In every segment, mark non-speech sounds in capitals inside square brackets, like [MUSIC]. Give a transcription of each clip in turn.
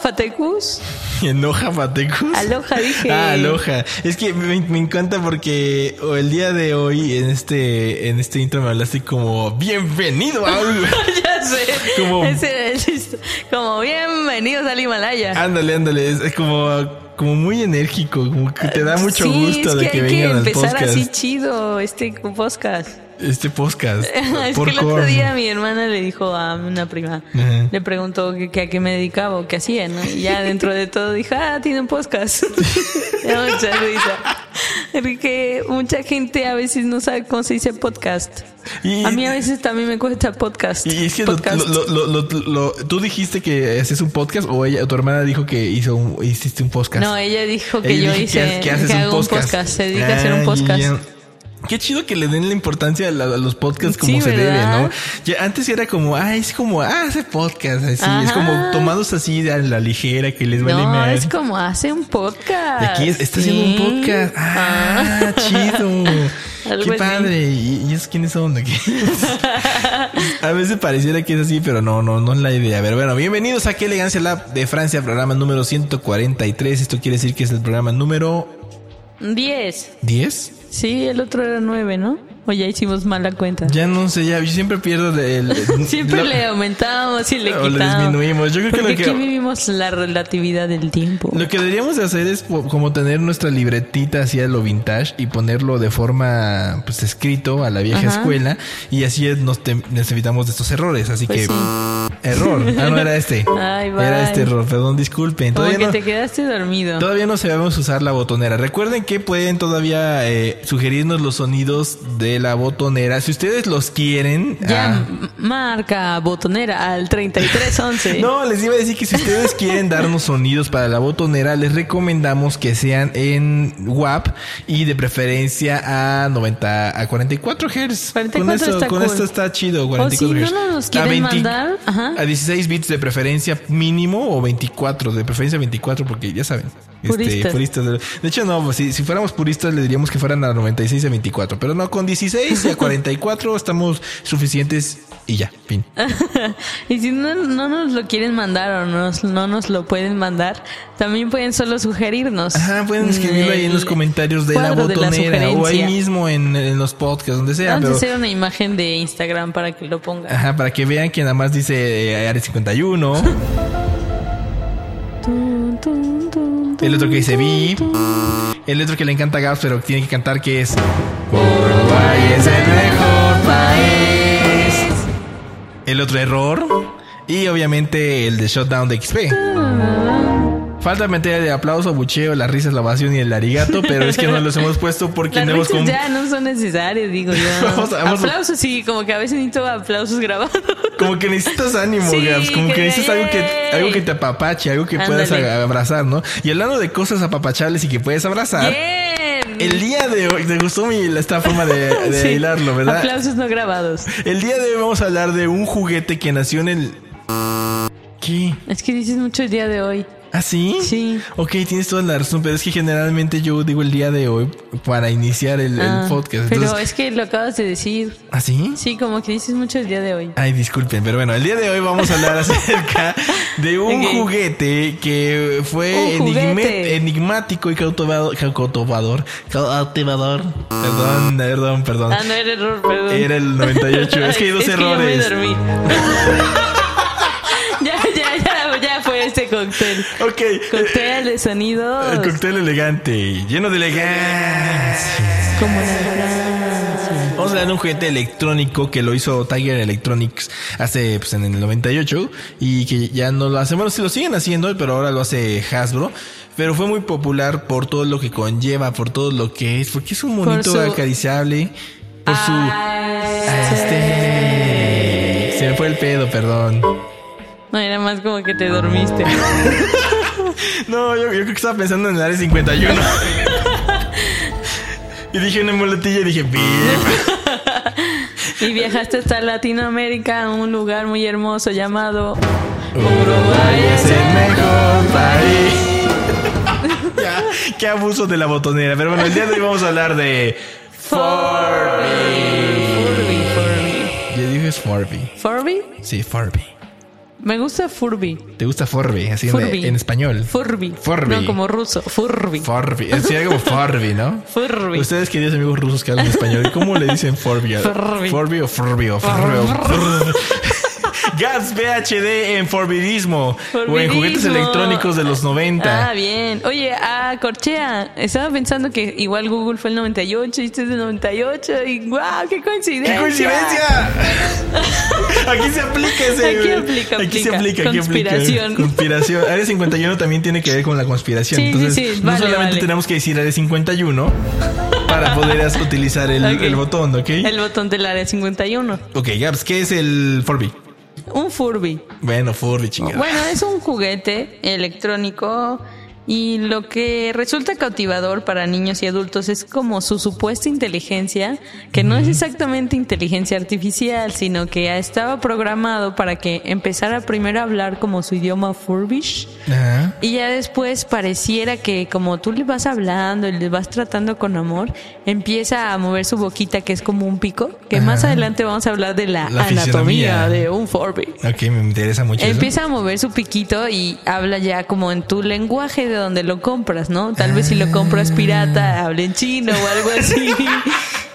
Fatecus. Enoja Fatecus. Aloha, dije. Ah, aloja. Es que me, me encanta porque el día de hoy en este en este intro me hablaste como bienvenido a [LAUGHS] ya sé. Como-. Como bienvenidos al Himalaya. Ándale, ándale, es, es como como muy enérgico, como que te da mucho Sí, gusto es de que, que, hay vengan que al empezar podcast. así chido este podcast. Este podcast. [LAUGHS] es por que el otro día mi hermana le dijo a una prima, Ajá. le preguntó que, que a qué me dedicaba o qué hacía, ¿no? Y ya dentro de todo dijo, ah, tiene un podcast. [LAUGHS] Mucha risa. Porque mucha gente a veces no sabe cómo se dice podcast. Y- a mí a veces también me cuesta podcast. Y es que podcast. lo- lo- lo- lo- lo- tú dijiste que haces un podcast o ella, tu hermana dijo que hizo un, hiciste un podcast. no, ella dijo que Ella yo hice, que, haces que un podcast. un podcast. Se dedica a hacer Ah, un podcast. ya. Qué chido que le den la importancia a, la- a los podcasts como Sí, se debe. ¿no? Ya antes era como, ah, es como, ah, hace podcast, así, es como tomados así a la ligera que les vale No, es como hace un podcast. Y aquí es- está Sí. haciendo un podcast. Ah, chido. [LAUGHS] Algo Qué padre. ¿Y, y esos quiénes son? Aquí? [LAUGHS] a veces pareciera que es así, pero no, no, no es la idea. A ver, bueno, bienvenidos a Qué Elegancia Lab de Francia, programa número 143. Esto quiere decir que es el programa número 10. 10. Sí, el otro era 9, ¿no? O ya hicimos mal la cuenta. Ya no sé, ya yo siempre pierdo el. el- [LAUGHS] Siempre lo- le aumentamos y le o le quitamos. disminuimos. Yo creo que lo que- aquí vivimos la relatividad del tiempo. Lo que deberíamos de hacer es como tener nuestra libretita así a lo vintage y ponerlo de forma pues escrito a la vieja Ajá. escuela y así es- nos, te- nos evitamos de estos errores. Así Pues que sí. Error. Ah, no era este. [LAUGHS] Ay, bye. era este error. Perdón, disculpen. Como Todavía que no, te quedaste dormido. todavía no sabemos usar la botonera. Recuerden que pueden todavía eh, sugerirnos los sonidos de la botonera si ustedes los quieren. Ya, ah, marca botonera al 3311. [LAUGHS] No, les iba a decir que si ustedes quieren darnos sonidos para la botonera, les recomendamos que sean en WAP y de preferencia a 90 a 44 Hz. 44 con esto, está con cool. esto está chido, O 44 si no Hz. nos los A quieren mandar, ajá. A 16 bits de preferencia mínimo o 24, de preferencia 24 porque ya saben. Este, Puristas. De, de hecho, no, si, si fuéramos puristas le diríamos que fueran a 96 a 24, pero no, con 16 y a [LAUGHS] 44 estamos suficientes y ya, fin. [LAUGHS] y si no, no nos lo quieren mandar o nos, no nos lo pueden mandar, también pueden solo sugerirnos. Ajá, pueden escribirlo ahí en los comentarios de la de botonera o ahí mismo en, en los podcasts, donde sea. Vamos a Pero, hacer una imagen de Instagram para que lo pongan. ajá, para que vean que nada más dice eh, Área 51, Tun, tun, tun, el otro que dice tun. el otro que le encanta Gabs, pero tiene que cantar que es Uruguay es el mejor país. El otro error. Y obviamente el de Shutdown de XP. Falta meter el aplauso, bucheo, las risas, la ovación y el arigato, pero es que no los hemos puesto porque no hemos... ya no son necesarias, digo yo. [LAUGHS] Vamos vamos aplausos, sí, como que a veces necesito aplausos grabados. Como que necesitas ánimo, Sí, Gabs. Como que, que- necesitas algo que, algo que te apapache, algo que puedas Ándale. abrazar, ¿no? Y hablando de cosas apapachables y que puedes abrazar, Bien. el día de hoy, te gustó mi, esta forma de, de [LAUGHS] Sí. hilarlo, ¿verdad? Aplausos no grabados. El día de hoy vamos a hablar de un juguete que nació en el... ¿Qué? Es que dices mucho el día de hoy. ¿Ah, sí? Sí. Ok, tienes toda la razón, pero es que generalmente yo digo el día de hoy para iniciar el, el Ah, podcast. pero es que lo acabas de decir. ¿Ah, sí? Sí, como que dices mucho el día de hoy. Ay, disculpen, pero bueno, el día de hoy vamos a hablar [LAUGHS] acerca de un juguete que fue juguete. enigmático y cautivador, cautivador, cautivador. Perdón, perdón, perdón. Ah, no era error, perdón. Era el 98. Es que hay [LAUGHS] dos yo errores. me dormí. [LAUGHS] ya, ya, ya, ya fue [LAUGHS] este cóctel. Ok. Cóctel de sonidos. El cóctel elegante, lleno de elegancia. Como la. Vamos a hablar de un juguete electrónico que lo hizo Tiger Electronics hace pues, en el 98 y que ya no lo hacen. Bueno, sí lo siguen haciendo, pero ahora lo hace Hasbro. Pero fue muy popular por todo lo que conlleva, por todo lo que es, porque es un monito su- acariciable, por su... Ah, Este... Se me fue el pedo, perdón. No, era más como que te dormiste. [LAUGHS] No, yo, yo creo que estaba pensando en el área 51. [LAUGHS] y dije una muletilla y dije, "Bip". [LAUGHS] Y viajaste hasta Latinoamérica, a un lugar muy hermoso llamado Uruguay es el mejor país. Ya, qué abuso de la botonera. Pero bueno, el día de hoy vamos a hablar de Furby. Furby. Yo dije Furby. Furby. Sí, Furby. Me gusta Furby. ¿Te gusta Furby? Así en- Furby. en español. Furby. Furby. No, como ruso. Furby. Furby. Sería como Furby, ¿no? [LAUGHS] Furby. Ustedes, queridos amigos rusos que hablan español, ¿cómo le dicen Furby? Furby. Furby o Furby o Furby o. [LAUGHS] Gas VHD en Forbidismo o en juguetes electrónicos de los 90. Ah, bien. Oye, ah, Corchea, estaba pensando que igual Google fue el 98 y este es del 98 y wow, qué coincidencia. ¡Qué coincidencia! [LAUGHS] Aquí se aplica ese. Aquí aplica, Aquí se aplica. aquí aplica. Conspiración. Conspiración. Área 51 también tiene que ver con la conspiración. Sí, Entonces, sí. no Vale, solamente vale. tenemos que decir Área 51 para poder utilizar el, botón, ¿ok? El botón del área 51. Ok, Gaps, ¿qué es el Furby? Un Furby. Bueno, Furby, chingada. Bueno, es un juguete electrónico y lo que resulta cautivador para niños y adultos es como su supuesta inteligencia, que no es exactamente inteligencia artificial, sino que estaba programado para que empezara primero a hablar como su idioma Furbish. Y ya después pareciera que como tú le vas hablando y le vas tratando con amor, empieza a mover su boquita que es como un pico, que más adelante vamos a hablar de la, La anatomía de un Furby. Ok, me interesa mucho eso. Empieza a mover su piquito y habla ya como en tu lenguaje de donde lo compras, ¿no? Tal vez si lo compras pirata, habla en chino o algo así. [LAUGHS]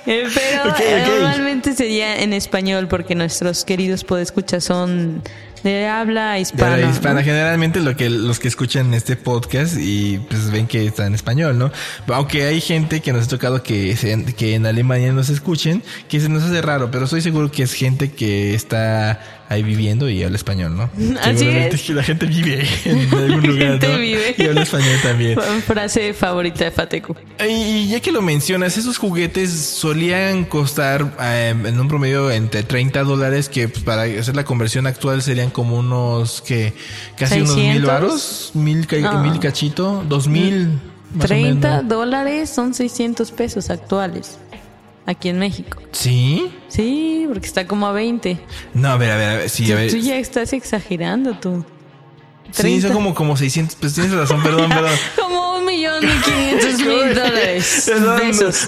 Eh, Pero eh, normalmente sería en español porque nuestros queridos podescuchas son de habla De hispana. habla ¿no? hispana, generalmente lo que los que escuchan este podcast y pues ven que está en español, ¿no? Aunque hay gente que nos ha tocado que, que en Alemania nos escuchen, que se nos hace raro, pero estoy seguro que es gente que está ahí viviendo y habla español, ¿no? Así es. que la gente vive en algún [LAUGHS] La lugar, gente ¿no? vive. Y habla español también. Frase favorita de Fatecu. Y ya que lo mencionas, esos juguetes solían costar eh, en un promedio entre 30 dólares, que pues, para hacer la conversión actual serían como unos que casi unos mil 600. varos, mil, ca- No. mil cachito, dos mil. más o 30 menos. dólares son 600 pesos actuales aquí en México. ¿Sí? Sí, porque está como a 20. No, a ver, a ver, a ver. Sí, a ver. Tú ya estás exagerando tú. Sí, 30. son como, como 600. Pues tienes razón, perdón, [LAUGHS] perdón. Como un millón y quinientos mil dólares. [LAUGHS] No.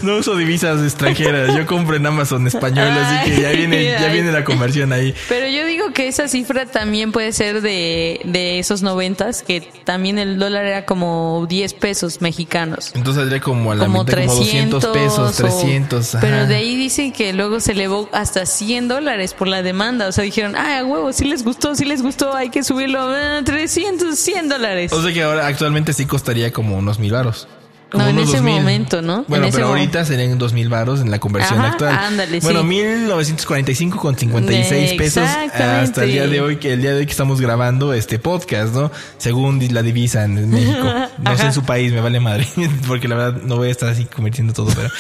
No, uso divisas extranjeras. Yo compro en Amazon español, así que ya viene, ya viene la conversión ahí. Pero yo digo que esa cifra también puede ser de, de esos noventas, que también el dólar era como 10 pesos mexicanos. Entonces saldría como a la Como mitad, como 300 200 pesos, o- 300. ajá. Pero de ahí dicen que luego se elevó hasta 100 dólares por la demanda. O sea, dijeron, ah, huevo, sí les gustó, sí les gustó, hay que subirlo a 300, 100 dólares. O sea que ahora actualmente sí costaría como unos mil varos. Como No, en ese 2000. momento, ¿no? Bueno, En pero ahorita serían dos mil varos en la conversión Ajá, actual. ándale, bueno, sí. 1945 con 56 pesos hasta el día de hoy, que el día de hoy que estamos grabando este podcast, ¿no? Según la divisa en México. [LAUGHS] No sé en su país, me vale madre. [LAUGHS] Porque la verdad no voy a estar así convirtiendo todo, pero. [LAUGHS]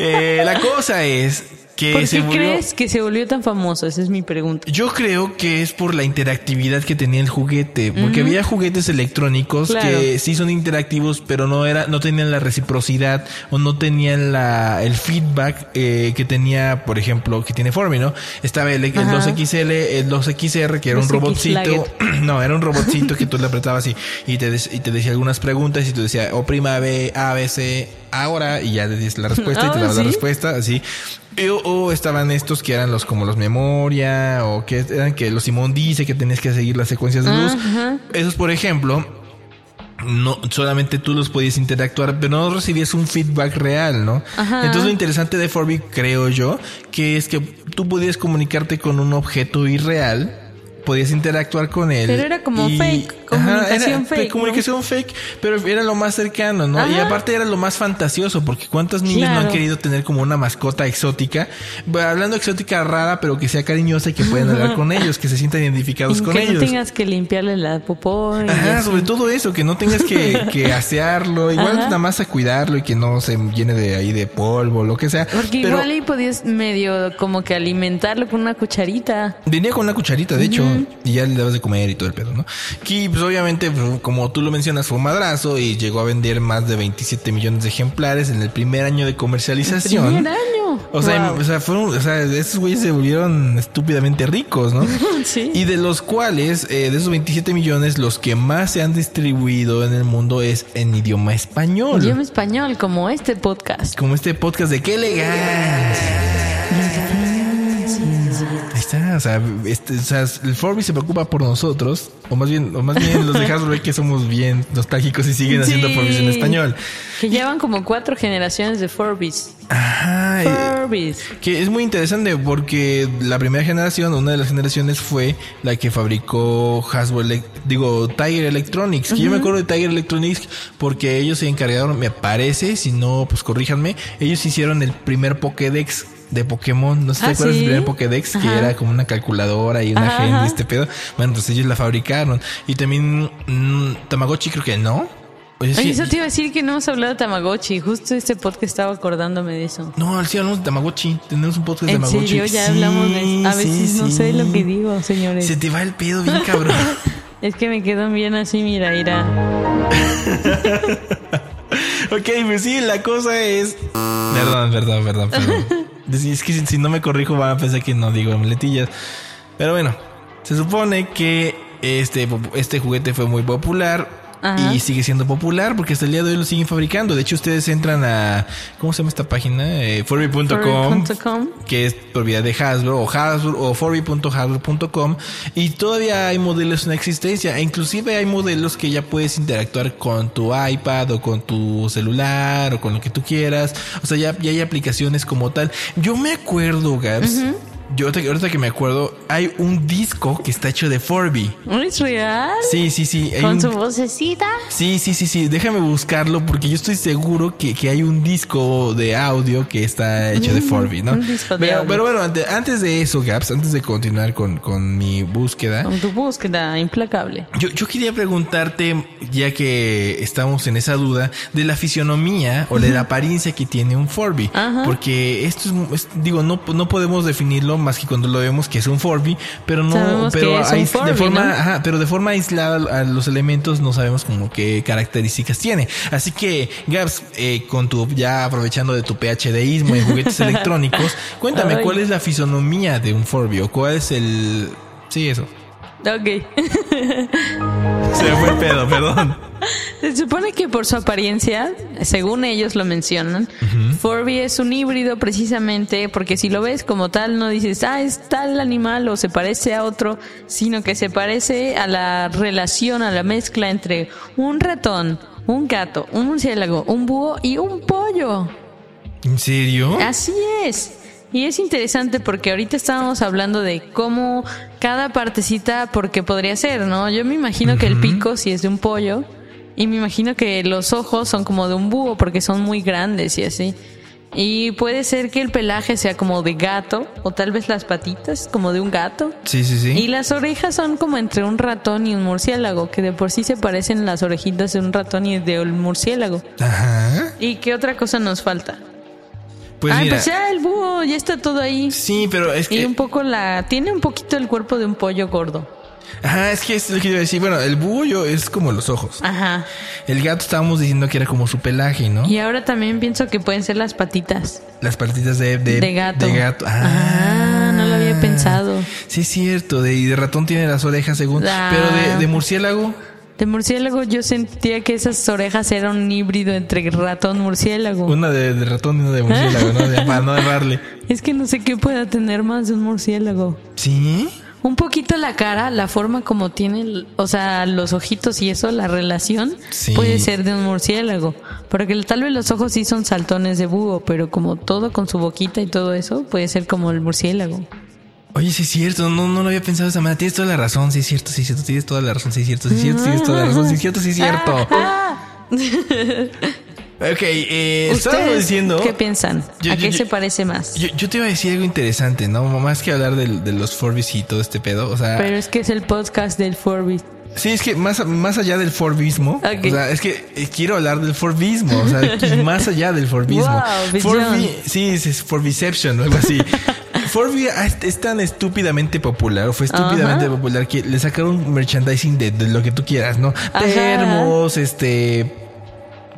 Eh, la cosa es que ¿Por qué volvió- crees que se volvió tan famoso? Esa es mi pregunta. Yo creo que es por la interactividad que tenía el juguete, porque había juguetes electrónicos Claro. que sí son interactivos, pero no era, no tenían la reciprocidad o no tenían la, el feedback eh, que tenía, por ejemplo, que tiene Formy, ¿no? Estaba el, el Ajá. 2XL, el 2XR, que era un 2X robotcito, [CLEARS THROAT] no, era un robotcito que tú le apretabas y, y te, y te decía algunas preguntas y tú decías, o prima B, A, B, C, ahora, y ya le dices la respuesta y te Ah, daba la respuesta, así. O, o estaban estos que eran los como los memoria o que eran que los Simón dice que tenías que seguir las secuencias de luz. Esos, por ejemplo, no solamente tú los podías interactuar, pero no recibías un feedback real, ¿no? Ajá. Entonces lo interesante de Furby, creo yo, que es que tú podías comunicarte con un objeto irreal, podías interactuar con él. Pero era como y- fake. Comunicación era fake. ¿no? comunicación fake, pero era lo más cercano, ¿no? Y Ajá. aparte era lo más fantasioso, porque cuántos niños no han querido tener como una mascota exótica, hablando exótica rara, pero que sea cariñosa y que puedan hablar con ellos, que se sientan identificados Y con que ellos. no tengas que limpiarle la popó. y Ajá, sobre todo eso, que no tengas que, [LAUGHS] que asearlo, igual Ajá. nada más a cuidarlo y que no se llene de ahí de polvo, lo que sea. Porque Pero igual ahí podías medio como que alimentarlo con una cucharita. venía con una cucharita, de hecho, y ya le dabas de comer y todo el pedo, ¿no? Que pues obviamente, como tú lo mencionas, fue un madrazo y llegó a vender más de 27 millones de ejemplares en el primer año de comercialización. Primer año. O sea, Wow. o sea, fueron, o sea, esos güeyes se volvieron estúpidamente ricos, ¿no? [LAUGHS] Sí. Y de los cuales, eh, de esos 27 millones, los que más se han distribuido en el mundo es en idioma español. Idioma español, como este podcast. Como este podcast de qué elegancia. Está, o sea, este, o sea, el Furby se preocupa por nosotros, o más bien, o más bien los de [LAUGHS] Hasbro que somos bien nostálgicos y siguen haciendo Sí. Furbies en español. Que llevan como cuatro generaciones de Furbies. Ajá, que es muy interesante porque la primera generación, una de las generaciones fue la que fabricó Hasbro, digo, Tiger Electronics. Que yo me acuerdo de Tiger Electronics porque ellos se encargaron, me parece, si no, pues corríjanme, ellos hicieron el primer Pokédex de Pokémon. No sé si te ¿Ah, acuerdas sí? del primer Pokédex, que era como una calculadora y una Ajá, gen y este pedo. Bueno, pues ellos la fabricaron. Y también mm, Tamagotchi creo que no. Oye, Oye, sí, eso te iba a decir que no hemos hablado de Tamagotchi. Justo este podcast estaba acordándome de eso. No, sí hablamos de Tamagotchi. Tenemos un podcast de ¿En Tamagotchi. serio? Ya Sí, hablamos de A sí, veces no sí. sé lo que digo, señores. Se te va el pedo bien cabrón. [LAUGHS] Es que me quedan bien así, mira, mira. [LAUGHS] ok, pues sí, la cosa es... Perdón, perdón, perdón, perdón. [LAUGHS] Es que si, no me corrijo van a pensar que no digo muletillas. Pero bueno, se supone que este, este juguete fue muy popular. Ajá. Y sigue siendo popular porque hasta el día de hoy lo siguen fabricando. De hecho, ustedes entran a... ¿Cómo se llama esta página? Eh, Furby.com. Que es propiedad de Hasbro o Hasbro o Furby.hasbro.com y todavía hay modelos en existencia e inclusive hay modelos que ya puedes interactuar con tu iPad o con tu celular o con lo que tú quieras o sea ya, ya hay aplicaciones como tal yo me acuerdo Gabs yo ahorita, que me acuerdo hay un disco que está hecho de Furby ¿Es real? sí sí sí Con un- su vocecita. Sí, sí, sí, sí. Déjame buscarlo porque yo estoy seguro que, que hay un disco de audio que está hecho de Furby, ¿no? un disco de pero, audio. pero bueno, ante- antes de eso, Gaps, antes de continuar con, con mi búsqueda, Con tu búsqueda implacable. yo, yo quería preguntarte, ya que estamos en esa duda, de la fisionomía o de la apariencia que tiene un Furby. Ajá. Porque esto es, es- digo, no, no podemos definirlo más que cuando lo vemos que es un Furby, pero no, Sabemos pero de forma, ¿no? ajá, pero de forma aislada a los elementos no sabemos como qué características tiene. Así que, Gabs, eh, con tu, ya aprovechando de tu PhDismo en juguetes [LAUGHS] electrónicos, cuéntame Ay. cuál es la fisonomía de un Furby o cuál es el, sí, eso. Ok. [LAUGHS] Se me fue el pedo, perdón. [LAUGHS] Se supone que por su apariencia, según ellos lo mencionan, Furby es un híbrido precisamente porque si lo ves como tal no dices, ah, es tal animal o se parece a otro, sino que se parece a la relación, a la mezcla entre un ratón, un gato, un murciélago, un búho y un pollo. ¿En serio? Así es. Y es interesante porque ahorita estábamos hablando de cómo cada partecita, porque podría ser, ¿no? Yo me imagino que el pico sí es de un pollo y me imagino que los ojos son como de un búho porque son muy grandes y así. Y puede ser que el pelaje sea como de gato o tal vez las patitas como de un gato. Sí, sí, sí. Y las orejas son como entre un ratón y un murciélago, que de por sí se parecen las orejitas de un ratón y de un murciélago. Ajá. ¿Y qué otra cosa nos falta? Pues ah, mira. pues ya el búho, ya está todo ahí. Sí, pero es Y que. un poco la. Tiene un poquito el cuerpo de un pollo gordo. Ajá, es que es lo que iba a decir. Bueno, el búho es como los ojos. Ajá. El gato estábamos diciendo que era como su pelaje, ¿no? Y ahora también pienso que pueden ser las patitas Las patitas de, de, de gato. De gato. Ah, no lo había pensado. Sí, es cierto. De, y de ratón tiene las orejas según. Ah. Pero de, de murciélago. De murciélago yo sentía que esas orejas eran un híbrido entre ratón murciélago. Una de, de ratón y una de murciélago, ¿no? De- [LAUGHS] para no errarle. Es que no sé qué pueda tener más de un murciélago. ¿Sí? Un poquito la cara, la forma como tiene, o sea, los ojitos y eso, la relación, Sí. puede ser de un murciélago. Porque tal vez los ojos sí son saltones de búho, pero como todo con su boquita y todo eso, puede ser como el murciélago. Oye, sí es cierto, no, no lo había pensado de esa manera. Tienes toda la razón, sí es cierto, sí es cierto, tienes toda la razón, sí es cierto, sí es cierto, tienes toda la razón, sí es cierto, sí es cierto. [LAUGHS] Ok, eh, estábamos ¿Ustedes diciendo... qué piensan? Yo- ¿A yo- qué yo- se parece más? Yo, te iba a decir algo interesante, ¿no? Más que hablar del- de, los Forbis y todo este pedo. O sea, Pero es que es el podcast del Forbit. sí, es que más, más allá del Forbismo, o sea, es que eh, quiero hablar del Forbismo, o sea, [LAUGHS] más allá del Forbismo. Wow. Forbi, sí, es, Forbiception o algo así. [LAUGHS] Forbi es, es tan estúpidamente popular, o fue estúpidamente Ajá. popular que le sacaron merchandising de, de lo que tú quieras, ¿no? Ajá. Termos, este.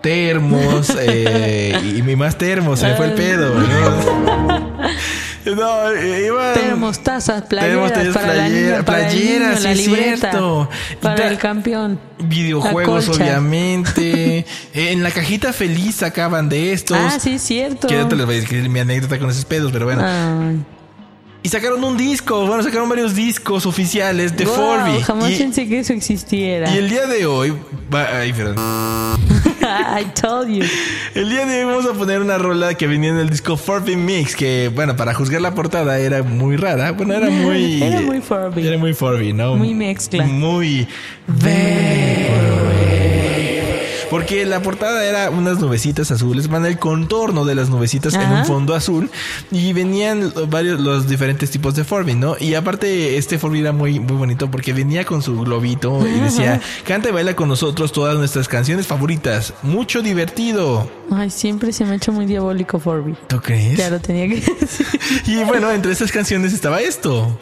Termos, [LAUGHS] eh, y, y más termos, se me fue el pedo, ¿no? [LAUGHS] No, eh, iba. Tenemos tazas, playeras, Tenemos para la playera- niña, para el playeras, niño, sí libreta, cierto. para Da- el campeón. Videojuegos, obviamente. [LAUGHS] Eh, en la cajita feliz sacaban de estos. Ah, sí, es cierto. Que te les voy a decir mi anécdota con esos pedos, pero bueno. Ay. Y sacaron un disco, bueno, sacaron varios discos oficiales de Wow, Forby. Jamás Y, pensé que eso existiera. y el día de hoy, va- ay, perdón. [LAUGHS] I told you. El día de hoy vamos a poner una rola que venía en el disco Forby Mix, que bueno, para juzgar la portada era muy rara. Bueno, era muy. [LAUGHS] Era muy Furby. Era muy Forby, ¿no? Muy mezcla. Muy. Porque la portada era unas nubecitas azules, van el contorno de las nubecitas en un fondo azul y venían varios los diferentes tipos de Forby, ¿no? Y aparte este Forby era muy muy bonito porque venía con su globito y decía, "Canta y baila con nosotros todas nuestras canciones favoritas, mucho divertido." Ay, siempre se me ha hecho muy diabólico Furby. ¿Tú crees? Ya lo tenía que [LAUGHS] decir. [LAUGHS] Y bueno, entre esas canciones estaba esto.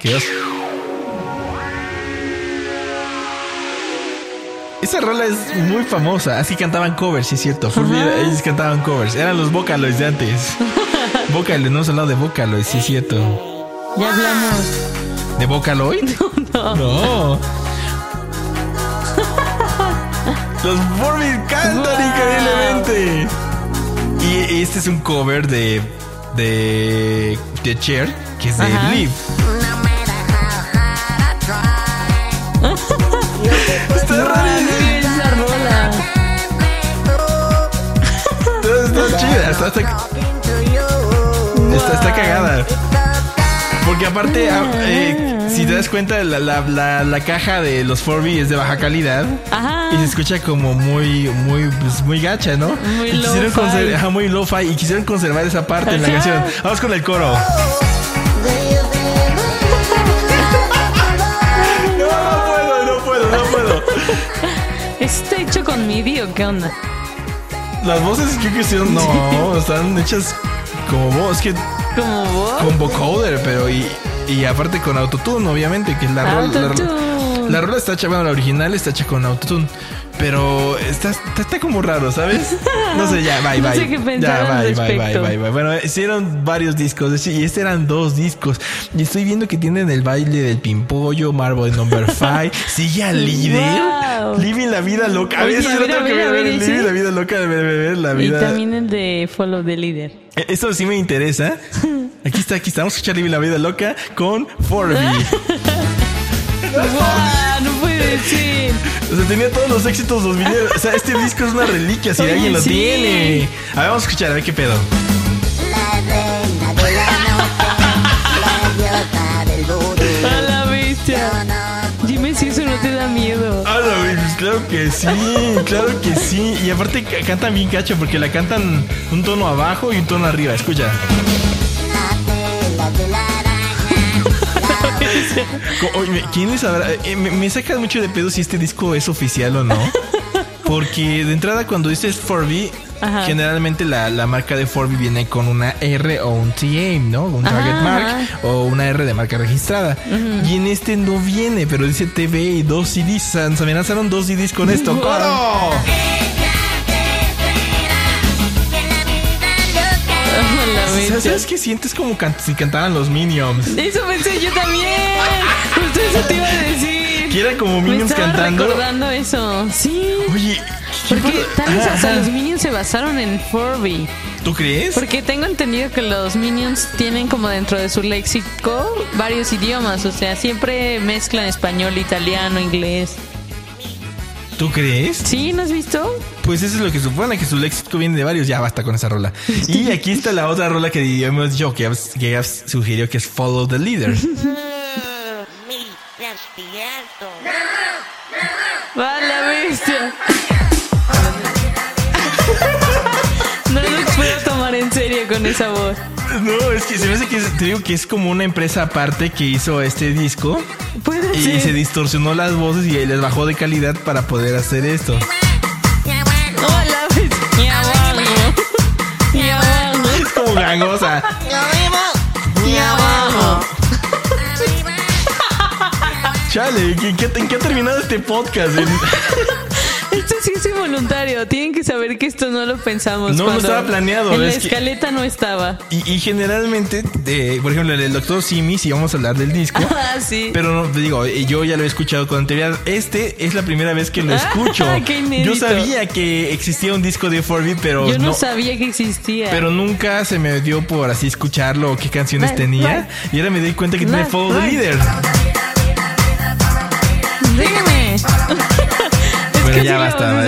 ¿Qué os- Esa rola es muy famosa, así cantaban covers, sí es cierto. Ellos cantaban covers, eran los Vocaloids de antes. [LAUGHS] Vocaloid, no hemos hablado de Vocaloid, sí es cierto. Ya hablamos. ¿De Vocaloid? [LAUGHS] No. [LAUGHS] Los Furby cantan Wow. increíblemente. Y este es un cover de de de Cher, que es de Ajá. Está rarísimo. Ay, esa rola. [LAUGHS] Está, está chida, está, está, está- está cagada. Porque aparte, eh, si te das cuenta, la, la, la, la caja de los Furby es de baja calidad. Ajá. Y se escucha como muy, muy, pues, muy gacha, ¿no? Muy y quisieron ajá, muy lo-fi. Y quisieron conservar esa parte en la canción. Vamos con el coro. ¿Está hecho con MIDI o qué onda? Las voces creo que son, no, están hechas como voz, que ¿Como vos? con vocoder, pero y, y aparte con autotune, obviamente, que es la rola. La, la rola está hecha, bueno, la original está hecha con autotune. Pero está, está, como raro, ¿sabes? No sé, ya, bye, [LAUGHS] No bye. sé qué pensar ya, bye, bye, bye, bye, bye. Bueno, hicieron varios discos, y este eran dos discos. Y estoy viendo que tienen el baile del pimpollo, Marvel Number [LAUGHS] 5, sigue al líder, Wow. Living la vida loca. A ver, eso ver, tengo que ver. Living la vida loca de ver, la Y vida. también el de Follow the Leader. Eh, Esto sí me interesa. [LAUGHS] Aquí está, aquí está. Vamos a escuchar Living la vida loca con Forby. ¡Guau! No puede ser. O sea, tenía todos los éxitos los videos. O sea, este disco es una reliquia si Oye, alguien lo sí. tiene. A ver, vamos a escuchar, a ver qué pedo. La reina de la noche, la idiota del vudú. A la bestia. Dime si eso no te da miedo. Ah, no, güey, pues claro que sí, claro que sí. Y aparte ca- cantan bien cacho porque la cantan un tono abajo y un tono arriba. Escucha. La tela de la oye, ¿Quién les habrá? eh, me, me saca mucho de pedo si este disco es oficial o no. [LAUGHS] Porque de entrada cuando dices Forby, generalmente la, la marca de Forby viene con una R o un TA, ¿no? Un Target Ajá. Mark o una R de marca registrada. Y en este no viene, pero dice TV y dos CDs. Se amenazaron dos CDs con esto. [LAUGHS] ¡Coro! La ¿Sabes, bestia. ¿Sabes qué sientes como can- si cantaran los Minions? Eso pensé yo también. [LAUGHS] Justo eso te iba a decir. Que era como Me Minions estaba cantando. recordando eso. Sí. Oye, ¿qué Porque tal vez hasta los Minions se basaron en Furby. ¿Tú crees? Porque tengo entendido que los Minions tienen como dentro de su léxico varios idiomas. O sea, siempre mezclan español, italiano, inglés. ¿Tú crees? ¿Sí? ¿No has visto? Pues eso es lo que supone, que su léxico viene de varios. Ya basta con esa rola. Y [LAUGHS] aquí está la otra rola que hemos dicho, que Gabs- que sugirió, que es Follow the Leader. [LAUGHS] Mi despierto. ¡Va la bestia! Con esa voz. No, es que se me hace que es- te digo que es como una empresa aparte que hizo este disco Puede y ser. se distorsionó las voces y les bajó de calidad para poder hacer esto. Ya bueno. ¡Oh, la bestia! Y abajo. Y abajo. Es como gangosa. Lo vivo. Y abajo. Arriba. Chale, ¿en qué, en qué ha terminado este podcast? [LAUGHS] Esto sí es involuntario. Tienen que saber que esto no lo pensamos. No, no estaba planeado, En la es que- escaleta no estaba. Y, y generalmente, de, por ejemplo, el Doctor Simi, si vamos a hablar del disco. [LAUGHS] Ah, sí. Pero no, te digo, eh, yo ya lo he escuchado con anterioridad. Este es la primera vez que lo [LAUGHS] escucho. Ah, [LAUGHS] qué yo sabía que existía un disco de 4 pero Yo no, no, sabía que existía. pero nunca se me dio por así escucharlo o qué canciones tenía. Y ahora me di cuenta que tiene Follow the. Leader. Dígame. Que ya basta.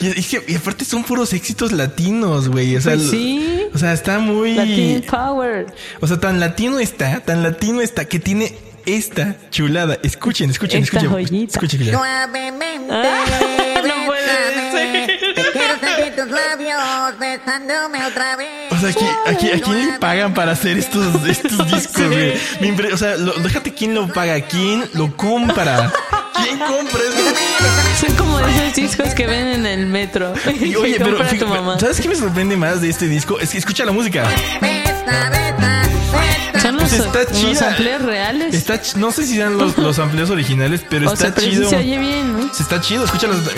Y, es que- y aparte son puros éxitos latinos, güey. O sea, Pues sí. o sea, está muy. Latin Power. O sea, tan latino está, tan latino está que tiene esta chulada. Escuchen, escuchen, Esta escuchen. joyita. Escuchen, escuchen. Ah, no puede ser. Tus labios besándome otra vez. O sea, aquí, aquí, ¿a quién le pagan para hacer estos, [LAUGHS] estos discos, güey? O sea, lo- déjate quién lo paga, quién lo compra. ¿Quién compra eso? Son como esos discos que ven en el metro. [LAUGHS] Y, Oye, pero tu mamá. ¿sabes qué me sorprende más de este disco? Es que escucha la música. Besa, besa, besa. Son los, Pues está los chida. amplios reales. Está ch- no sé si sean los, los amplios originales, pero [LAUGHS] o está sea, pero sí chido. se oye bien, ¿no? Se está chido, escucha los. Mira,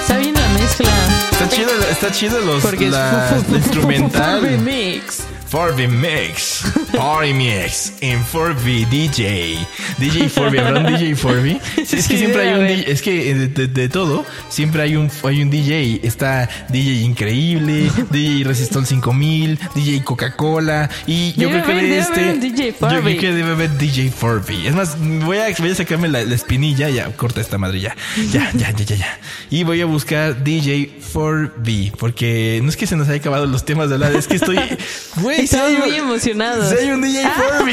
Está bien la mezcla. está chido, está chido los Porque la, fu- fu- fu- instrumental. remix. 4B Mix, Party Mix, en 4B DJ, DJ 4B, ¿habrá un DJ 4B? Sí, es que siempre hay un. DJ, es que de, de- de todo, siempre hay un, hay un DJ, está DJ Increíble, DJ Resistol 5000, DJ Coca-Cola, y yo Debe creo que de debe este, DJ yo creo 4B. que debe haber DJ 4B. Es más, voy a, voy a sacarme la, la espinilla, ya, corta esta madre, ya, ya, ya, ya, ya, ya. Y voy a buscar DJ 4B, porque no es que se nos haya acabado los temas de hablar, es que estoy, [LAUGHS] güey, sí un- muy emocionados. sí hay un DJ 4B.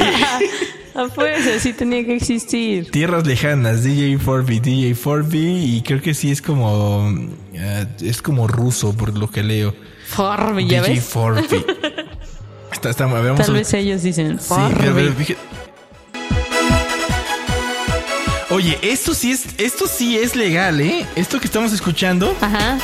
Ah, pues [LAUGHS] así tenía que existir. Tierras lejanas, DJ 4B, DJ 4B, y creo que sí es como, eh, es como ruso por lo que leo. Forby, ¿ya DJ ves? 4B. [LAUGHS] Está, está, a ver, Tal a- vez ellos dicen Sí, Forby. Oye, esto sí es, esto sí es legal, ¿eh? Esto que estamos escuchando, Ajá.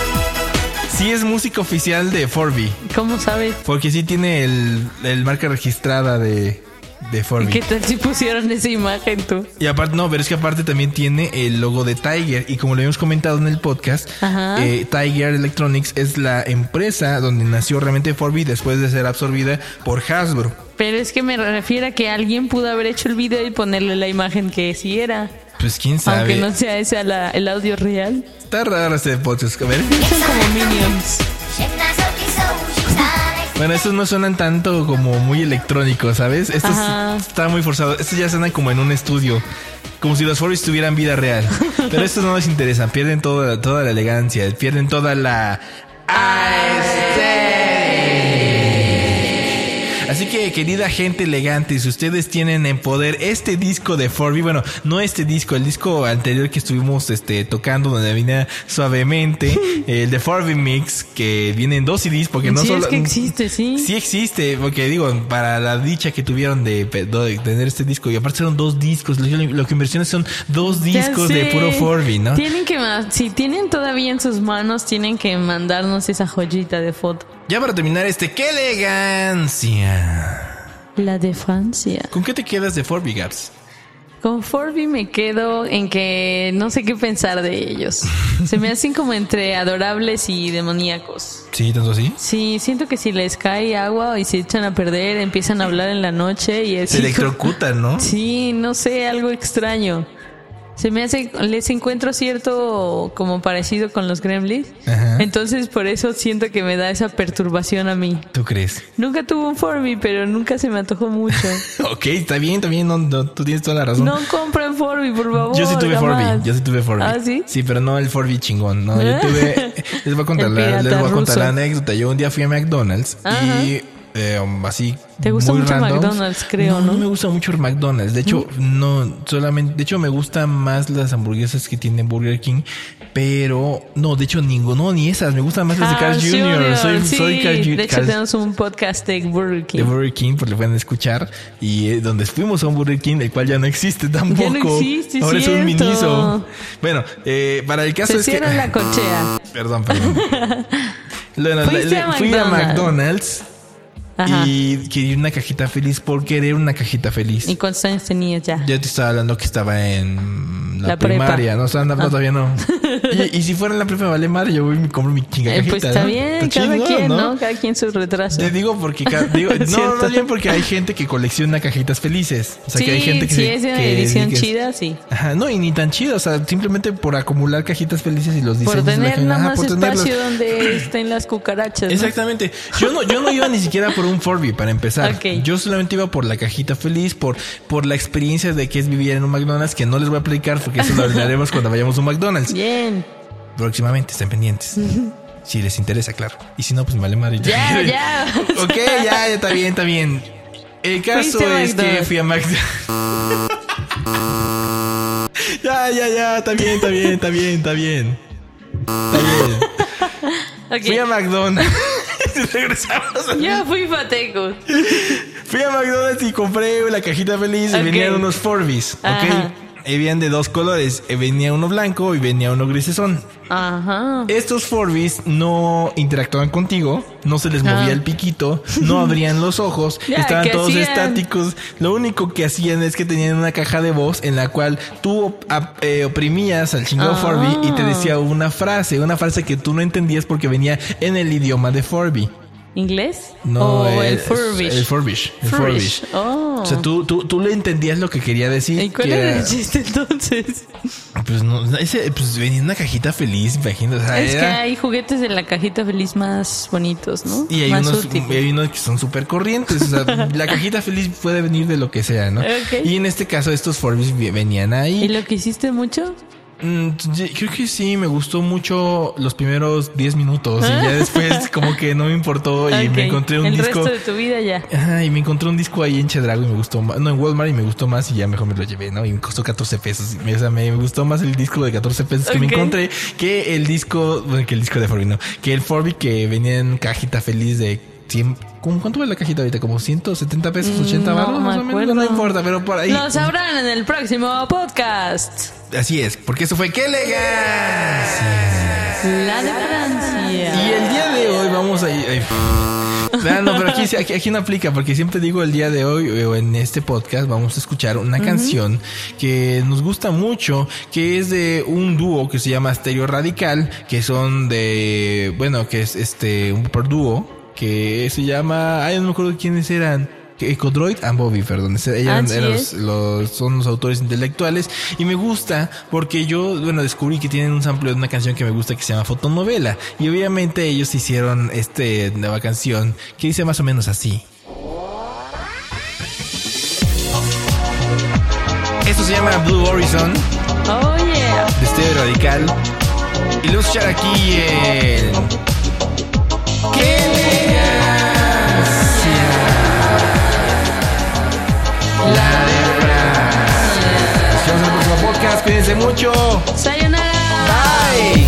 Sí es música oficial de 4B. ¿Cómo sabes? Porque sí tiene el, el marca registrada de, de 4B. ¿Qué tal si pusieron esa imagen tú? Y aparte, no, pero es que aparte también tiene el logo de Tiger. Y como lo habíamos comentado en el podcast, eh, Tiger Electronics es la empresa donde nació realmente 4B después de ser absorbida por Hasbro. Pero es que me refiero a que alguien pudo haber hecho el video y ponerle la imagen que sí era. Pues quién sabe. Aunque no sea ese la- el audio real. Está raro este podcast. A ver. Son como minions. Bueno, estos no suenan tanto como muy electrónicos, ¿sabes? Estos Ajá. está muy forzado. Estos ya suenan como en un estudio. Como si los 4 tuvieran vida real. [LAUGHS] Pero estos no les interesan. Pierden toda, toda la elegancia. Pierden toda la... aesthetic. Así que, querida gente elegante, si ustedes tienen en poder este disco de 4B, bueno, no este disco, el disco anterior que estuvimos este, tocando, donde venía suavemente, [LAUGHS] el de 4B Mix, que viene en dos CDs, porque no sí, solo. es que existe, sí. Sí existe, porque digo, para la dicha que tuvieron de, de tener este disco, y aparte son dos discos, lo, lo que inversiones son dos discos de puro 4B, ¿no? Tienen que, si tienen todavía en sus manos, tienen que mandarnos esa joyita de foto. Ya para terminar este, ¡qué elegancia! La de Francia. ¿Con qué te quedas de 4B Gaps? Con Forby me quedo en que no sé qué pensar de ellos. [LAUGHS] Se me hacen como entre adorables y demoníacos. Sí, tanto así. Sí, siento que si les cae agua y se echan a perder, empiezan a hablar en la noche y es Se electrocutan, ¿no? [LAUGHS] Sí, no sé, algo extraño. Se me hace, les encuentro cierto como parecido con los gremlins. Ajá. Entonces por eso siento que me da esa perturbación a mí. ¿Tú crees? Nunca tuve un Furby, pero nunca se me antojó mucho. [LAUGHS] Ok, está bien, está bien, no, no, tú tienes toda la razón. No compren Furby, por favor. Yo sí tuve. Furby, yo sí tuve Furby. ¿Ah, sí? Sí, pero no el Furby chingón, no, yo tuve... [LAUGHS] Les voy a contar, la, les voy a contar la anécdota. Yo un día fui a McDonald's Ajá. y eh, así... Te gusta muy mucho. McDonald's, creo, ¿no? No me gusta mucho el McDonald's. De hecho, no, solamente... De hecho, me gustan más las hamburguesas que tienen Burger King, pero... No, de hecho, ninguno, no, ni esas. Me gustan más las de Carl Carl's Jr. Soy, sí. soy Carl Ju- De hecho, tenemos un podcast de Burger King. de Burger King, pues le pueden escuchar. Y eh, donde fuimos a un Burger King, el cual ya no existe tampoco. existe, es Ahora es un miniso. Bueno, eh, para el caso Se es que. la cochea. [LAUGHS] Perdón, perdón. [LAUGHS] Bueno, le- fui a McDonald's. Ajá. y quería una cajita feliz por querer una cajita feliz. ¿Y cuántos años tenías ya? Yo te estaba hablando que estaba en la, La prepa. primaria, no, estaba- no, no, todavía no. [LAUGHS] Y, y si fuera en la prepa vale madre, yo voy y me compro mi chinga Eh, cajita. pues está ¿no? bien, Está cada chingón, quien, ¿no? Cada quien su retraso. Te digo porque digo, Es [LAUGHS] no, más bien porque hay gente que colecciona cajitas felices. O sea, sí, que hay gente que si se- es una que edición dedica- chida, sí. Ajá, no, y ni tan chido, o sea, simplemente por acumular cajitas felices y los diseños. Por tener nada más por tenerlos. espacio donde estén las cucarachas. ¿no? Exactamente. Yo no, yo no iba ni siquiera por un Furby para empezar. Yo solamente iba por la cajita feliz, por, por la experiencia de que es vivir en un McDonald's, que no les voy a explicar porque eso lo hablaremos cuando vayamos a un McDonald's. Bien. Próximamente, estén pendientes. Si les interesa, claro. Y si no, pues me vale madre. Ya, ya. [LAUGHS] ok, ya, ya está bien, está bien. El caso es que fui a McDonald's. [LAUGHS] ya, ya, ya, está bien, está bien, está bien, está bien. Está bien. [LAUGHS] Fui a McDonald's. [LAUGHS] Regresamos. a- Yo fui pateco. Fui a McDonald's y compré la cajita feliz y venían unos Forbis. ¿ok? Venían de dos colores. Eh, Venía uno blanco y venía uno grisesón. Ajá. Estos Forbis no interactuaban contigo, no se les movía Ah. el piquito, no abrían los ojos, [LAUGHS] estaban ¿qué todos hacían? estáticos. Lo único que hacían es que tenían una caja de voz en la cual tú eh, oprimías al chingado Ah. Furby y te decía una frase, una frase que tú no entendías porque venía en el idioma de Furby. ¿Inglés? No, o el es- Furbish. El Furbish. El Furbish. Furbish. Oh. O sea, tú, tú, tú le entendías lo que quería decir. ¿Y cuál era era- el chiste entonces? Pues no, ese, pues venía en una cajita feliz, imagínate. o sea, Es que hay juguetes de la cajita feliz más bonitos, ¿no? Y hay más unos, útiles. y hay unos que son súper corrientes. O sea, [LAUGHS] la cajita feliz puede venir de lo que sea, ¿no? Y en este caso, estos Forbis vi- venían ¿Y ahí. lo que hiciste mucho? Mm, creo que sí, me gustó mucho los primeros 10 minutos. Y ya después, [LAUGHS] como que no me importó. Y me encontré un el disco. resto de tu vida ya. Ajá, y me encontré un disco ahí en Chedrago y me gustó más. No, en Walmart y me gustó más y ya mejor me lo llevé, ¿no? Y me costó 14 pesos. O sea, me, gustó más el disco de 14 pesos que me encontré que el disco, bueno, que el disco de Furby, no. Que el Furby que venía en cajita feliz de 100. ¿cómo- ¿Cuánto vale la cajita ahorita? ¿Como 170 pesos? ¿80 Mm, No baros? me más o menos? acuerdo. No importa, pero por ahí. Lo sabrán en el próximo podcast. Así es, porque eso fue ¡Qué elegancia! La de Francia. Y el día de hoy vamos a ir. Ah, no, pero aquí, aquí, aquí no aplica, porque siempre digo el día de hoy o en este podcast vamos a escuchar una canción que nos gusta mucho, que es de un dúo que se llama Stereo Radical, que son de, bueno, que es este, un dúo, que se llama, ay, no me acuerdo quiénes eran. Que Ecodroid and Bobby, perdón. Ese- Eran, Así eran es. los, los- son los autores intelectuales. Y me gusta porque yo, bueno, descubrí que tienen un sample de una canción que me gusta que se llama Fotonovela. Y obviamente ellos hicieron este nueva canción que dice más o menos así. Esto se llama Blue Horizon Oh, yeah. de Stereo Radical. Y lo vamos a escuchar aquí en. ¡Qué Nos vemos en el próximo podcast. Cuídense mucho. Sayonara. Bye.